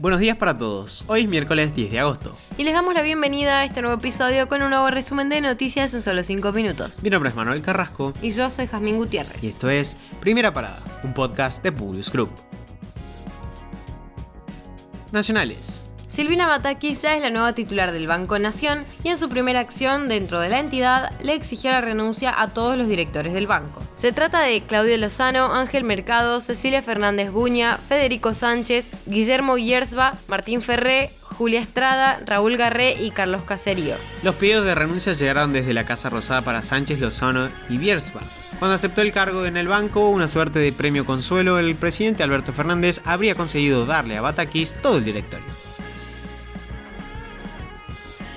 Buenos días para todos. Hoy es miércoles 10 de agosto. Y les damos la bienvenida a este nuevo episodio con un nuevo resumen de noticias en solo 5 minutos. Mi nombre es Manuel Carrasco. Y yo soy Jazmín Gutiérrez. Y esto es Primera Parada, un podcast de Publius Group. Nacionales. Silvina Matakis ya es la nueva titular del Banco Nación y en su primera acción dentro de la entidad le exigió la renuncia a todos los directores del banco. Se trata de Claudio Lozano, Ángel Mercado, Cecilia Fernández Buña, Federico Sánchez, Guillermo Yersba, Martín Ferré, Julia Estrada, Raúl Garré y Carlos Caserío. Los pedidos de renuncia llegaron desde la Casa Rosada para Sánchez, Lozano y Biersba. Cuando aceptó el cargo en el banco, una suerte de premio consuelo, el presidente Alberto Fernández habría conseguido darle a Batakis todo el directorio.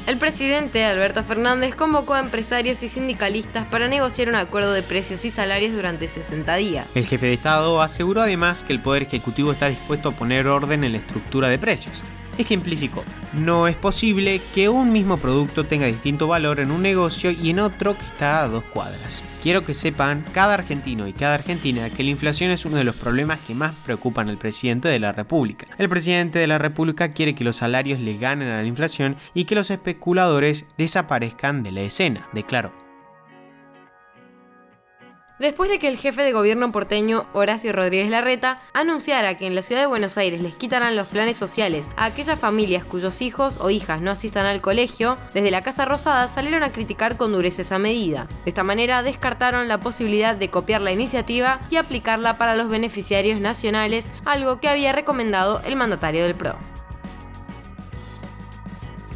El presidente Alberto Fernández convocó a empresarios y sindicalistas para negociar un acuerdo de precios y salarios durante 60 días. El jefe de Estado aseguró además que el Poder Ejecutivo está dispuesto a poner orden en la estructura de precios, Ejemplificó, no es posible que un mismo producto tenga distinto valor en un negocio y en otro que está a dos cuadras. Quiero que sepan cada argentino y cada argentina que la inflación es uno de los problemas que más preocupan al presidente de la República. El presidente de la República quiere que los salarios le ganen a la inflación y que los especuladores desaparezcan de la escena, declaró. Después de que el jefe de gobierno porteño, Horacio Rodríguez Larreta, anunciara que en la ciudad de Buenos Aires les quitarán los planes sociales a aquellas familias cuyos hijos o hijas no asistan al colegio, desde la Casa Rosada salieron a criticar con dureza esa medida. De esta manera descartaron la posibilidad de copiar la iniciativa y aplicarla para los beneficiarios nacionales, algo que había recomendado el mandatario del PRO.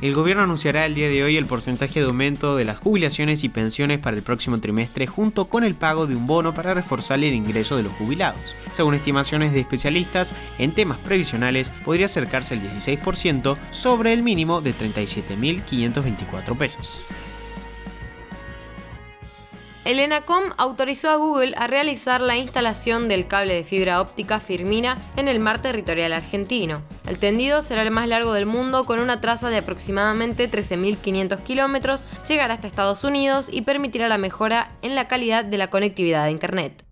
El gobierno anunciará el día de hoy el porcentaje de aumento de las jubilaciones y pensiones para el próximo trimestre junto con el pago de un bono para reforzar el ingreso de los jubilados. Según estimaciones de especialistas en temas previsionales, podría acercarse al 16% sobre el mínimo de 37.524 pesos el ENACOM autorizó a Google a realizar la instalación del cable de fibra óptica Firmina en el mar territorial argentino. El tendido será el más largo del mundo con una traza de aproximadamente 13.500 kilómetros, llegará hasta Estados Unidos y permitirá la mejora en la calidad de la conectividad de Internet.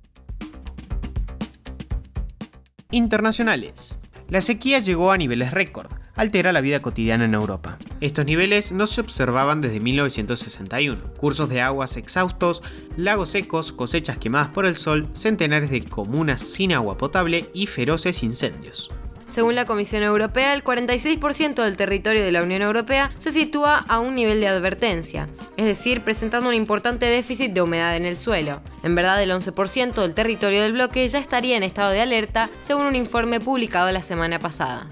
Internacionales. La sequía llegó a niveles récord altera la vida cotidiana en Europa. Estos niveles no se observaban desde 1961. Cursos de aguas exhaustos, lagos secos, cosechas quemadas por el sol, centenares de comunas sin agua potable y feroces incendios. Según la Comisión Europea, el 46% del territorio de la Unión Europea se sitúa a un nivel de advertencia, es decir, presentando un importante déficit de humedad en el suelo. En verdad, el 11% del territorio del bloque ya estaría en estado de alerta, según un informe publicado la semana pasada.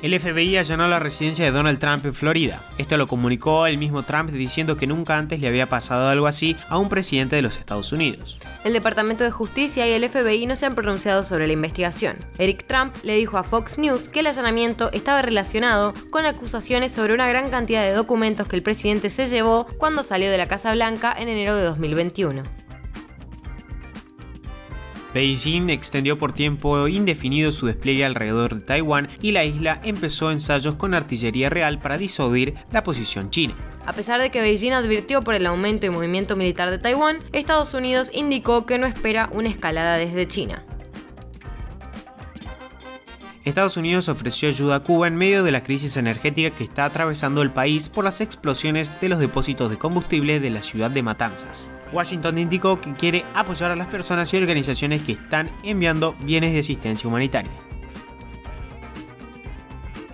El FBI allanó la residencia de Donald Trump en Florida. Esto lo comunicó el mismo Trump diciendo que nunca antes le había pasado algo así a un presidente de los Estados Unidos. El Departamento de Justicia y el FBI no se han pronunciado sobre la investigación. Eric Trump le dijo a Fox News que el allanamiento estaba relacionado con acusaciones sobre una gran cantidad de documentos que el presidente se llevó cuando salió de la Casa Blanca en enero de 2021. Beijing extendió por tiempo indefinido su despliegue alrededor de Taiwán y la isla empezó ensayos con artillería real para disuadir la posición china. A pesar de que Beijing advirtió por el aumento y movimiento militar de Taiwán, Estados Unidos indicó que no espera una escalada desde China. Estados Unidos ofreció ayuda a Cuba en medio de la crisis energética que está atravesando el país por las explosiones de los depósitos de combustible de la ciudad de Matanzas. Washington indicó que quiere apoyar a las personas y organizaciones que están enviando bienes de asistencia humanitaria.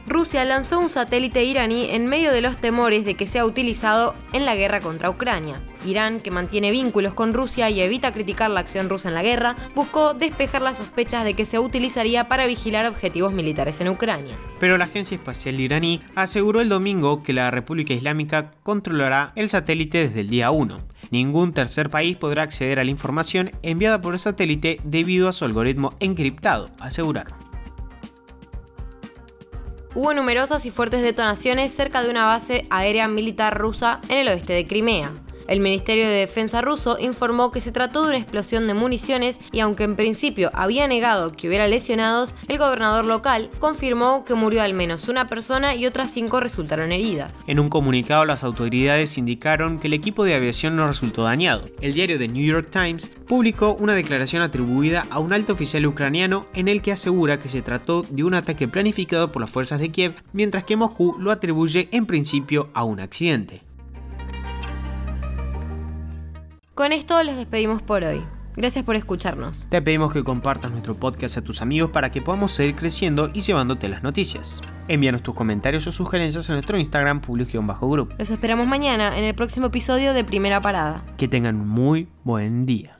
Rusia lanzó un satélite iraní en medio de los temores de que sea utilizado en la guerra contra Ucrania. Irán, que mantiene vínculos con Rusia y evita criticar la acción rusa en la guerra, buscó despejar las sospechas de que se utilizaría para vigilar objetivos militares en Ucrania. Pero la agencia espacial iraní aseguró el domingo que la República Islámica controlará el satélite desde el día 1. Ningún tercer país podrá acceder a la información enviada por el satélite debido a su algoritmo encriptado, aseguraron. Hubo numerosas y fuertes detonaciones cerca de una base aérea militar rusa en el oeste de Crimea. El Ministerio de Defensa ruso informó que se trató de una explosión de municiones y aunque en principio había negado que hubiera lesionados, el gobernador local confirmó que murió al menos una persona y otras cinco resultaron heridas. En un comunicado las autoridades indicaron que el equipo de aviación no resultó dañado. El diario The New York Times publicó una declaración atribuida a un alto oficial ucraniano en el que asegura que se trató de un ataque planificado por las fuerzas de Kiev, mientras que Moscú lo atribuye en principio a un accidente. Con esto les despedimos por hoy. Gracias por escucharnos. Te pedimos que compartas nuestro podcast a tus amigos para que podamos seguir creciendo y llevándote las noticias. Envíanos tus comentarios o sugerencias a nuestro Instagram publius-group. Los esperamos mañana en el próximo episodio de Primera Parada. Que tengan un muy buen día.